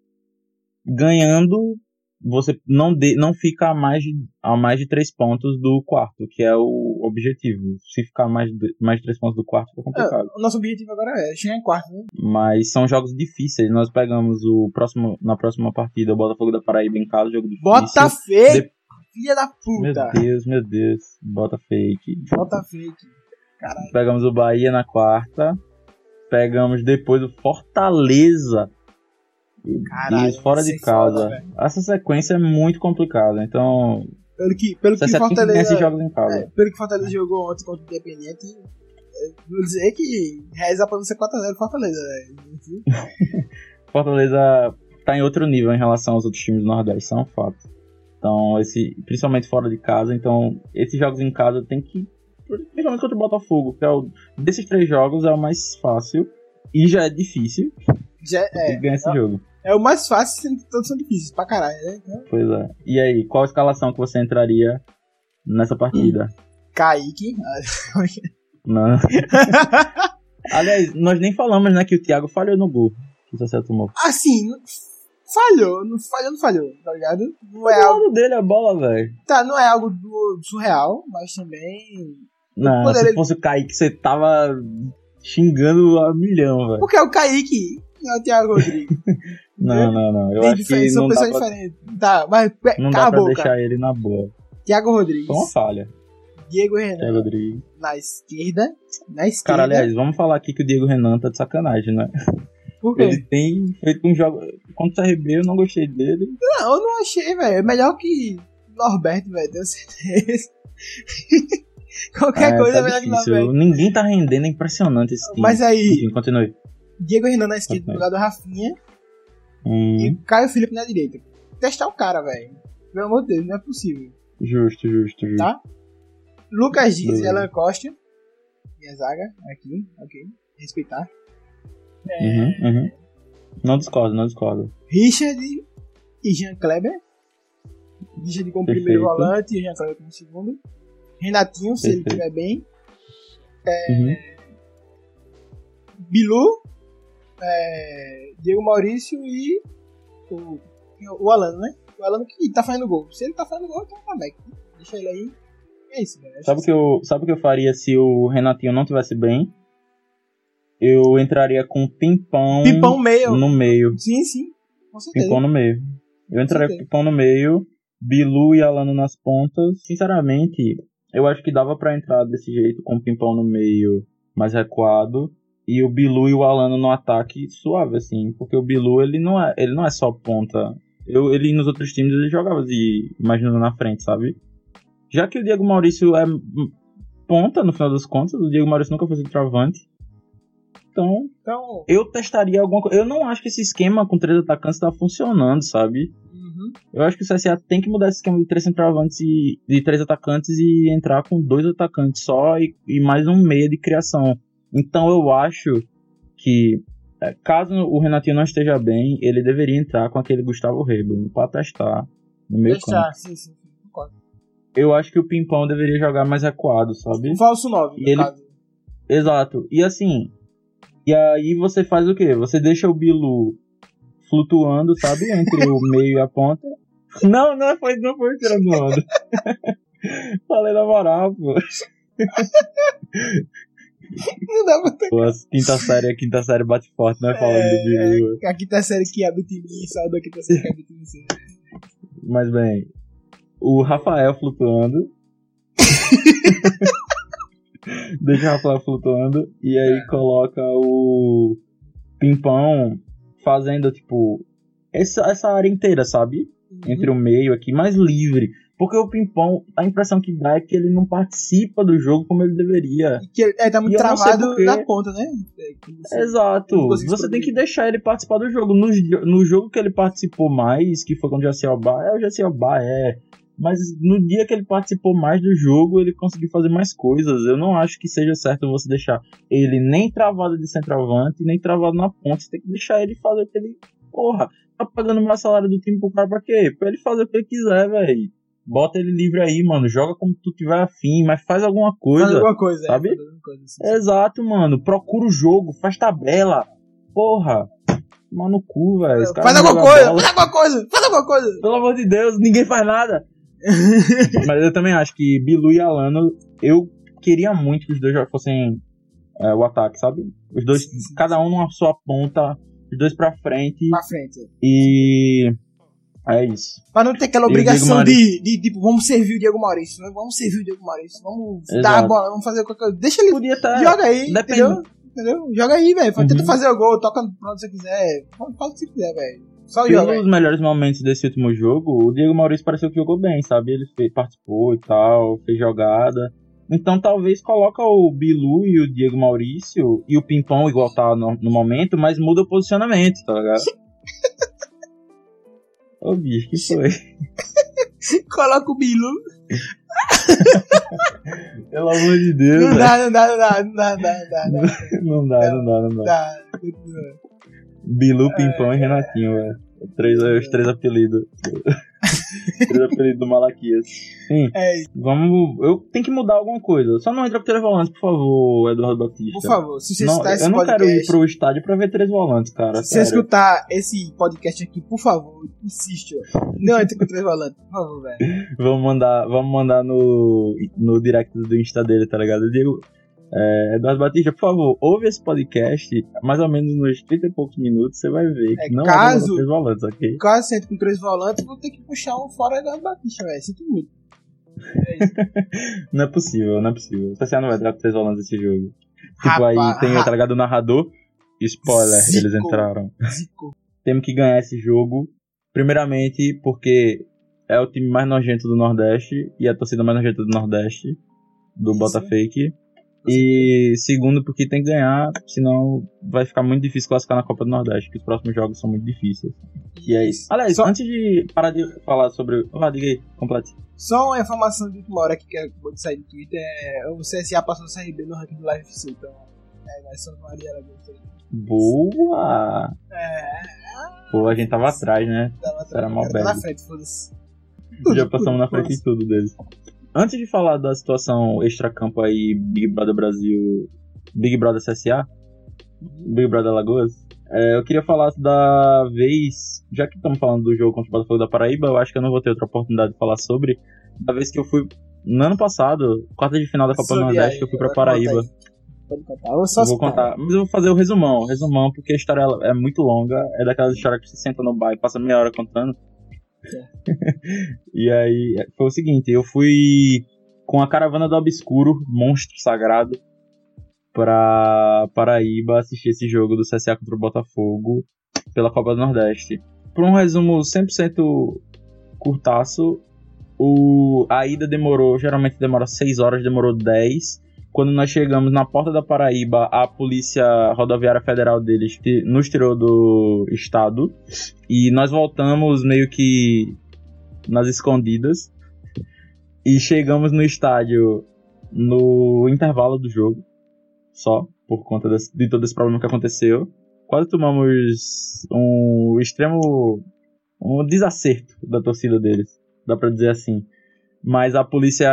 ganhando, você não, de, não fica a mais, de, a mais de três pontos do quarto, que é o objetivo. Se ficar mais de, mais de três pontos do quarto, fica complicado. É, o nosso objetivo agora é chegar em quarto, né? Mas são jogos difíceis. Nós pegamos o próximo, na próxima partida o Botafogo da Paraíba em casa, jogo difícil. Bota fake! De- Filha da Meu puta! Deus, meu Deus. Bota fake. Bota fake. Caralho. Pegamos o Bahia na quarta. Pegamos depois o Fortaleza. Caralho, Isso, fora de foda, casa. velho. Essa sequência é muito complicada. Então, Pelo que, pelo você que ganhar Fortaleza. jogos em casa. É, pelo que Fortaleza jogou ontem contra o Independente, é, vou dizer que reza pra não ser 4x0 Fortaleza, velho. Fortaleza tá em outro nível em relação aos outros times do Nordeste, isso é um fato. Então, esse, principalmente fora de casa, então, esses jogos em casa tem que. Principalmente contra o Botafogo, que é o. Desses três jogos é o mais fácil. E já é difícil Já, é, ganhar esse jogo. é o mais fácil, sendo todos são difíceis pra caralho, né? Então, Pois é. E aí, qual a escalação que você entraria nessa partida? Kaique. Não. Aliás, nós nem falamos, né, que o Thiago falhou no gol. Que você tomou. assim, não- falhou, não falhou, não falhou, tá ligado? Não é algo, dele a bola, velho. tá, não é algo do- surreal, mas também. Não, Poderia- se fosse o Kaique, você tava xingando a milhão, velho. Porque é o Kaique, não é o Thiago Rodrigues. Não, não, não. Eu Tem acho que são não dá, pessoas pra, diferentes. Tá, mas não dá pra deixar ele na boa. Thiago Rodrigues, Foi uma falha. Diego Thiago Renan Rodrigues. na esquerda. Na esquerda. Cara, aliás, vamos falar aqui que o Diego Renan tá de sacanagem, né? Por quê? Ele tem feito um jogo. Contra o CRB eu não gostei dele. Não, eu não achei, velho. É melhor que Norberto, velho, tenho certeza. Qualquer É, coisa é tá melhor que difícil. Norberto. Ninguém tá rendendo, é impressionante esse time. Mas aí, Enfim, continue. Diego Renan na esquerda, do lado do Rafinha, Hum, e Caio Felipe na direita. Testar o cara, velho. Pelo amor de Deus, não é possível. justo, justo, justo. Tá? Lucas Dias e. Alan Costa. Minha zaga, aqui, ok. Respeitar. Uhum, uhum. Não discordo, não discordo. Richard e Jean Kleber. Richard como Perfeito. primeiro volante e Jean Kleber como segundo. Renatinho, se ele estiver bem. Uhum. Bilu, é, Diego Maurício e o, o Alano, né? O Alano que tá fazendo gol. Se ele tá fazendo gol, então tá back. Deixa ele aí. É isso, velho. Sabe o que eu, sabe o que eu faria se o Renatinho não tivesse bem? Eu entraria com Pimpão, Pipão meio. no meio. Sim, sim. Com certeza. Pimpão no meio. Eu entraria com certeza. Pimpão no meio, Bilu e Alano nas pontas. Sinceramente, eu acho que dava pra entrar desse jeito, com o Pimpão no meio mais recuado. E o Bilu e o Alano no ataque suave, assim. Porque o Bilu, ele não é, ele não é só ponta. Eu, ele nos outros times ele jogava de imaginando na frente, sabe? Já que o Diego Maurício é ponta, no final das contas, o Diego Maurício nunca foi centroavante. Então, Então, eu testaria alguma coisa. Eu não acho que esse esquema com três atacantes tá funcionando, sabe? Uhum. Eu acho que o CSA tem que mudar esse esquema de três centroavantes e de três atacantes e entrar com dois atacantes só e, e mais um meia de criação. Então eu acho que é, caso o Renatinho não esteja bem, ele deveria entrar com aquele Gustavo Rebo pra testar no meio campo. deixar. Sim, sim, sim. Concordo. Eu acho que o Pimpão deveria jogar mais recuado, sabe? Um falso 9, no ele- caso. Exato. E assim, e aí você faz o quê? Você deixa o Bilu flutuando, sabe? Entre o meio e a ponta. Não, não foi, não foi tirando onda. Falei na moral, pô. Não dá pra ter. pô. Quinta série, a quinta série bate forte, né? Falando do Bilu. A quinta série que habita em mim, saúde a quinta série que habita em você. Mas bem, o Rafael flutuando. Deixa o Rafael flutuando. E aí coloca o Pimpão fazendo, tipo, essa, essa área inteira, sabe? Entre o meio aqui, mais livre. Porque o Pimpão, a impressão que dá é que ele não participa do jogo como ele deveria. Que ele, é, tá muito E travado na ponta, né? É, você- Exato. Você tem que deixar ele participar do jogo. No, no jogo que ele participou mais, que foi com o Jaciel Bar, é o Jaciel Bar, é. Mas no dia que ele participou mais do jogo, ele conseguiu fazer mais coisas. Eu não acho que seja certo você deixar ele nem travado de centroavante, nem travado na ponta. Você tem que deixar ele fazer o que ele. Porra, tá pagando mais salário do time pro cara pra quê? Pra ele fazer o que ele quiser, velho. Bota ele livre aí, mano. Joga como tu tiver afim, mas faz alguma coisa. Faz alguma coisa, sabe? É, faz alguma coisa, sim, sim. Exato, mano. Procura o jogo, faz tabela. Porra. Mano no cu, velho. Faz alguma coisa, bola. faz alguma coisa, faz alguma coisa. Pelo amor de Deus, ninguém faz nada. Mas eu também acho que Bilu e Alano, eu queria muito que os dois fossem é, o ataque, sabe? Os dois, Sim, sim, cada um numa sua ponta, os dois pra frente. Pra frente. E. É isso. Pra não ter aquela obrigação de, de, tipo, vamos servir o Diego Maurício, né? vamos servir o Diego Maurício, vamos Exato. dar a bola, vamos fazer qualquer coisa. Deixa ele, Podia estar. joga aí, depende- entendeu? entendeu? Joga aí, velho. Uhum. Tenta fazer o gol, toca pra onde você quiser, faz o que você quiser, velho. Só Pelos melhores momentos desse último jogo, o Diego Maurício pareceu que jogou bem, sabe? Ele fez, participou e tal, fez jogada. Então talvez coloca o Bilu e o Diego Maurício e o Pimpão igual tá no, no momento, mas muda o posicionamento, tá ligado? Ô bicho, que foi? Coloca o Bilu. Pelo amor de Deus, Não dá, não dá, não dá, não dá, não dá, não dá, Não dá, não dá, não não dá. Bilu, Pimpão e Renatinho, velho. Três, os três apelidos. três apelidos do Malaquias. Sim. É isso, Vamos. Eu tenho que mudar alguma coisa. Só não entra com três volantes, por favor, Eduardo Batista. por favor, se você Não, escutar esse eu não podcast... quero ir pro estádio pra ver três volantes, cara. Se você sério. escutar esse podcast aqui, por favor, insiste. Não entre com três volantes, por favor, velho. Vamos mandar, vamos mandar no, no direct do Insta dele, tá ligado? Eu digo, é, Eduardo Batista, por favor, ouve esse podcast, mais ou menos nos 30 e poucos minutos, você vai ver É, que não caso- é três volantes, ok? Caso você entre com três volantes, vou ter que puxar um fora da Batista, velho. Sinto muito. não é possível, não é possível. CSA não vai dar três volantes esse jogo. Tipo, Rapaz, aí tem, tá ligado, o narrador. Spoiler, Zico. eles entraram. Zico. Temos que ganhar esse jogo. Primeiramente, porque é o time mais nojento do Nordeste e a torcida mais nojenta do Nordeste, do Isso. Botafake. E segundo, porque tem que ganhar, senão vai ficar muito difícil classificar na Copa do Nordeste, que os próximos jogos são muito difíceis. E é isso. Aliás, Só- antes de parar de falar sobre. Ah, diga aí, complete. Só uma informação de última hora que acabou de sair do Twitter: é, o CSA passou o CRB no ranking do Live FC, então. É, somos Maria Alagoas aí. Boa! É, Pô, a gente tava atrás, né? tava Era mó cara, tá na frente, foda-se. Já passamos na frente em tudo deles. Antes de falar da situação extra-campo aí, Big Brother Brasil, Big Brother CSA, Big Brother Alagoas, é, eu queria falar da vez, já que estamos falando do jogo contra o Botafogo da Paraíba, eu acho que eu não vou ter outra oportunidade de falar sobre, da vez que eu fui, no ano passado, quarta de final da Copa do Nordeste, que eu fui pra. Paraíba. Pode contar. Eu só Eu vou contar, mas eu vou fazer o resumão, resumão, porque a história é muito longa, é daquelas histórias que você senta no bar e passa meia hora contando. e aí, foi o seguinte, eu fui com a caravana do Obscuro, monstro sagrado, pra Paraíba assistir esse jogo do CSA contra o Botafogo pela Copa do Nordeste. Por um resumo 100% curtaço, o, a ida demorou, geralmente demora 6 horas, demorou 10. Quando nós chegamos na porta da Paraíba, a Polícia Rodoviária Federal deles nos tirou do estado. E nós voltamos meio que nas escondidas. E chegamos no estádio no intervalo do jogo. Só, por conta desse- de todo esse problema que aconteceu. Quase tomamos um extremo. um desacerto da torcida deles. Dá pra dizer assim. Mas a polícia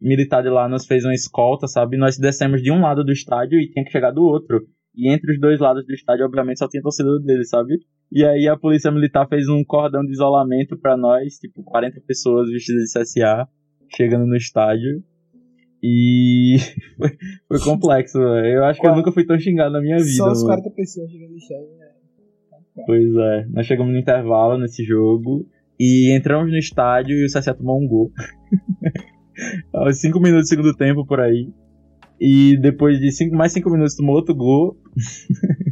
militar de lá nos fez uma escolta, sabe? Nós descemos de um lado do estádio e tinha que chegar do outro. E entre os dois lados do estádio, obviamente, só tinha torcida deles, sabe? E aí a polícia militar fez um cordão de isolamento pra nós, tipo, 40 pessoas vestidas de CSA, chegando no estádio. E foi, foi complexo, velho. Eu acho que eu nunca fui tão xingado na minha vida. Só mano. 40 pessoas chegando no chão. né? Pois é, nós chegamos no intervalo nesse jogo e entramos no estádio e o CSA tomou um gol. Aos 5 minutos do segundo tempo por aí. E depois de cinco, mais 5 minutos tomou outro gol.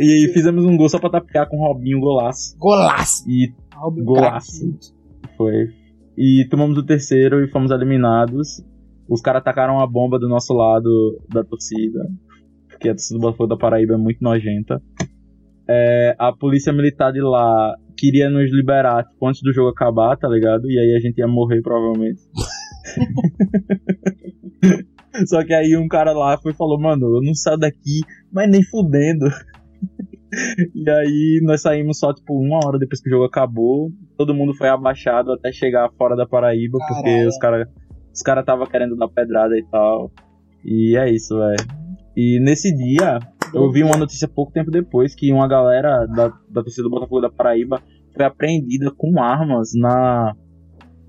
e fizemos um gol só pra tapear com o Robinho, golaço. Golaço! E Golaço. foi. E tomamos o terceiro e fomos eliminados. Os caras atacaram a bomba do nosso lado da torcida. Porque a torcida do Botafogo da Paraíba é muito nojenta. É, a polícia militar de lá queria nos liberar tipo, antes do jogo acabar, tá ligado? E aí a gente ia morrer provavelmente. Só que aí um cara lá foi e falou, mano, eu não saio daqui, mas nem fudendo. e aí nós saímos só, tipo, uma hora depois que o jogo acabou. Todo mundo foi abaixado até chegar fora da Paraíba, porque Caralho. os caras os cara tava querendo dar pedrada e tal. E é isso, velho. E nesse dia, eu vi uma notícia pouco tempo depois que uma galera da, da torcida do Botafogo da Paraíba foi apreendida com armas na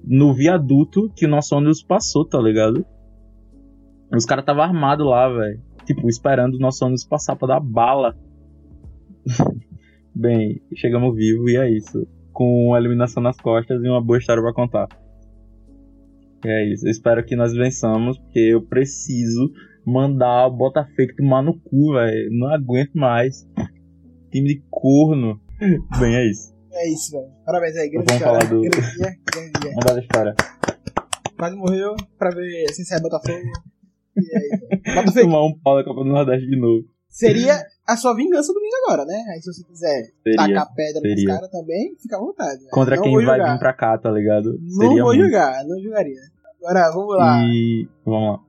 no viaduto que o nosso ônibus passou, tá ligado? Os caras tava armado lá, velho. Tipo, esperando o nosso ônibus passar pra dar bala. Bem, chegamos vivos e é isso. Com a eliminação nas costas e uma boa história pra contar. É isso. Eu espero que nós vençamos, porque eu preciso mandar o Botafogo tomar no cu, velho. Não aguento mais. Time de corno. Bem, é isso. É isso, velho. Parabéns aí, grande Vamos cara. falar do- Grande dia, grande dia. Vamos dar a história. Quase morreu pra ver se sai Botafogo. E aí, velho. Botafogo Tomar um pau da Copa do Nordeste de novo. seria a sua vingança domingo agora, né? Aí se você quiser Seria. tacar pedra nos seria. caras também, fica à vontade. né? Contra Não quem vai vir pra cá, tá ligado? Não Seria vou muito. julgar, não julgaria. Agora, vamos lá. E. Vamos lá.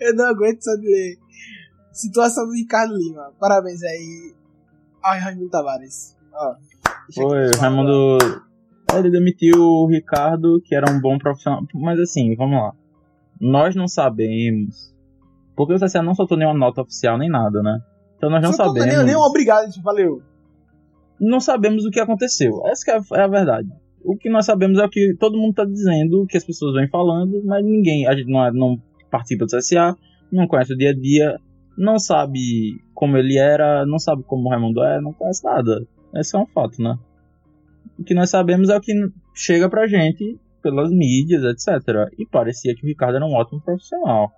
Eu não aguento só de ler. Situação do Ricardo Lima. Parabéns aí ao Raimundo Tavares. Ó, deixa Foi, aqui o. Raimundo. Ele demitiu o Ricardo, que era um bom profissional. Mas assim, vamos lá. Nós não sabemos. Porque o CSA não soltou nenhuma nota oficial nem nada, né? Então nós não Só sabemos. Nem, nem um obrigado. Valeu. Não sabemos o que aconteceu. Essa que é a- é a verdade. O que nós sabemos é o que todo mundo tá dizendo, o que as pessoas vêm falando, mas ninguém, a gente não, é- não participa do CSA, não conhece o dia a dia, não sabe como ele era, não sabe como o Raimundo é, não conhece nada. Esse é um fato, né? O que nós sabemos é o que chega pra gente pelas mídias, etc. E parecia que o Ricardo era um ótimo profissional.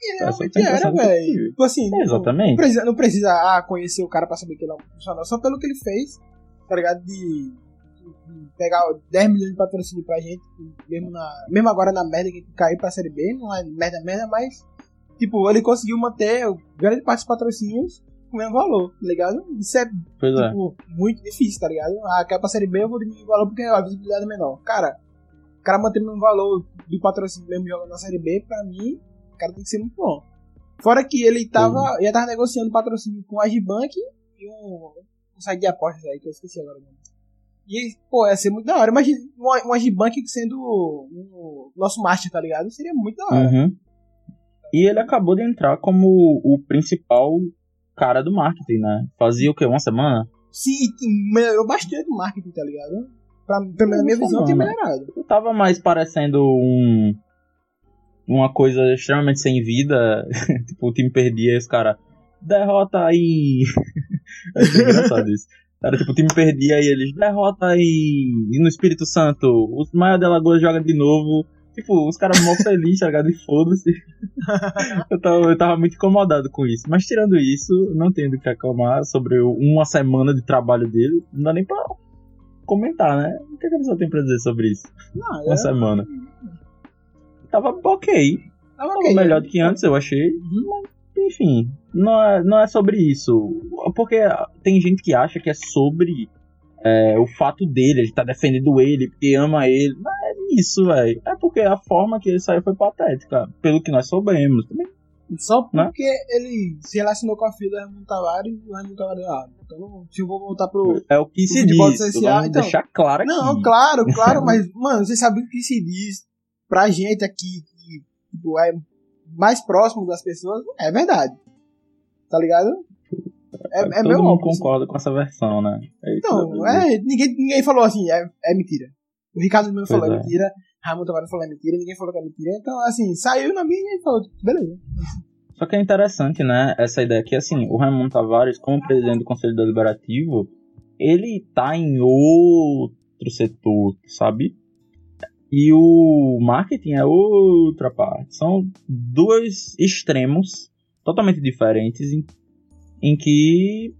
E realmente era, velho. Tipo assim, é, exatamente. Não precisa, não precisa ah, conhecer o cara pra saber que ele é um profissional, só pelo que ele fez, tá ligado? De, de pegar 10 milhões de patrocínio pra gente, mesmo, na, mesmo agora na merda que caiu pra Série B, não é merda, merda, mas, tipo, ele conseguiu manter grande parte dos patrocínios com o mesmo valor, tá ligado? Isso é, é. tipo, é. muito difícil, tá ligado? Ah, quer pra Série B, eu vou diminuir o valor porque a visibilidade é menor. Cara, o cara mantendo um valor do patrocínio mesmo jogando na Série B, pra mim, o cara tem que ser muito bom. Fora que ele tava, uhum. já tava negociando patrocínio com a Agibank e um, um site de apostas aí, que eu esqueci agora. E, pô, ia ser muito da hora. Imagina um, um Agibank sendo o nosso master, tá ligado? Seria muito da hora. Uhum. E ele acabou de entrar como o principal cara do marketing, né? Fazia o quê? Uma semana? Sim, melhorou bastante o marketing, tá ligado? Pra, na minha visão, tinha melhorado. Eu tava mais parecendo um. Uma coisa extremamente sem vida. tipo, o time perdia e os caras. Derrota aí. é engraçado isso. Era tipo, o time perdia e eles. Derrota aí. E no Espírito Santo. O Maia de Alagoas joga de novo. Tipo, os caras mó felizes, tá ligado? E foda-se. eu, tava, eu tava muito incomodado com isso. Mas tirando isso, não tenho do que acalmar sobre uma semana de trabalho dele. Não dá nem pra comentar, né? O que a pessoa tem pra dizer sobre isso? Não, Uma é... semana. Tava ok. Tava, okay, melhor do que antes, eu achei. Uhum. Mas, enfim, não é, não é sobre isso. Porque tem gente que acha que é sobre é, o fato dele, ele tá defendendo ele porque ama ele. Não é isso, velho. É porque a forma que ele saiu foi patética, pelo que nós soubemos. Também só né? porque né? ele se relacionou com a filha do Raimundo Tavares e o Raimundo Tavares ah, Então, se eu vou voltar pro. É o que se diz. Vamos então, deixar claro aqui. Não, claro, claro, mas, mano, você sabe o que se diz pra gente aqui que tipo, é mais próximo das pessoas? É verdade. Tá ligado? É, é, Todo mundo óbvio, concorda com essa versão, né? É então, é, ninguém, ninguém falou assim, é, é mentira. O Ricardo mesmo falou, é, é mentira. Raimundo Tavares falou é mentira, ninguém falou que é mentira. Então, assim, saiu na minha e falou, beleza. Só que é interessante, né, essa ideia que, assim, o Raimundo Tavares, como presidente do Conselho Deliberativo, ele tá em outro setor, sabe? E o marketing é outra parte. São dois extremos totalmente diferentes em, em que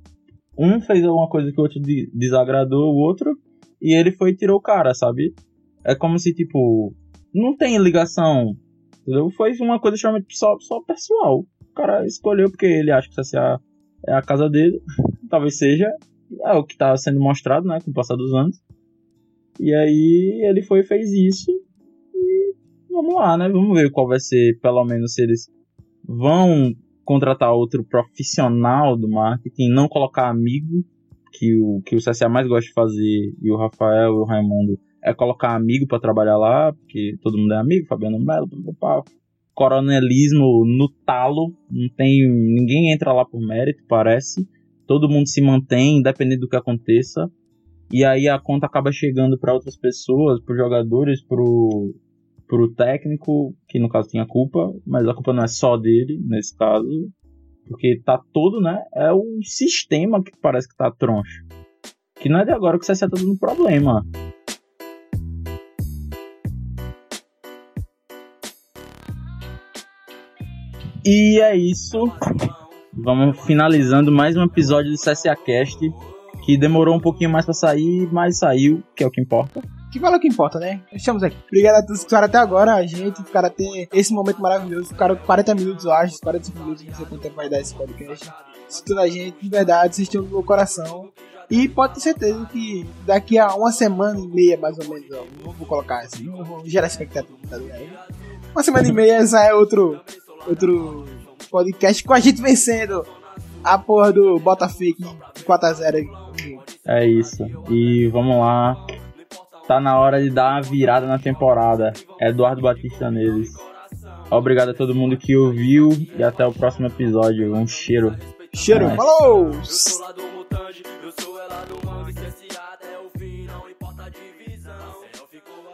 um fez alguma coisa que o outro desagradou o outro e ele foi e tirou o cara, sabe? É como se, tipo, não tem ligação. Entendeu? Foi uma coisa extremamente só, só pessoal. O cara escolheu porque ele acha que essa é a casa dele. Talvez seja. É o que está sendo mostrado, né? Com o passar dos anos. E aí ele foi e fez isso. E vamos lá, né? Vamos ver qual vai ser, pelo menos, se eles vão contratar outro profissional do marketing, não colocar amigo, que o que o CSA mais gosta de fazer, e o Rafael e o Raimundo é colocar amigo para trabalhar lá, porque todo mundo é amigo, Fabiano Melo, coronelismo no talo, não tem ninguém entra lá por mérito, parece. Todo mundo se mantém, independente do que aconteça. E aí a conta acaba chegando para outras pessoas, para jogadores, pro pro técnico, que no caso tinha culpa, mas a culpa não é só dele nesse caso, porque tá todo, né? É o sistema que parece que tá troncho. Que não é de agora que você está dando problema. E é isso. Vamos finalizando mais um episódio do CSA Cast, que demorou um pouquinho mais para sair, mas saiu, que é o que importa. Que valor que importa, né? Estamos aqui. Obrigado a todos que ficaram até agora, a gente, ficaram até esse momento maravilhoso. Ficaram 40 minutos, eu acho, 45 minutos, não sei quanto tempo vai dar esse podcast. Assistindo a gente, de verdade, assistiu no meu coração. E pode ter certeza que daqui a uma semana e meia, mais ou menos, ó, não vou colocar assim, não vou gerar expectativa, tá ligado? Uma semana e meia já é outro, outro podcast com a gente vencendo a porra do Botafogo 4x0. É isso. E vamos lá. Tá na hora de dar uma virada na temporada. Eduardo Batista neles. Obrigado a todo mundo que ouviu e até o próximo episódio. Um cheiro. Cheiro, falou!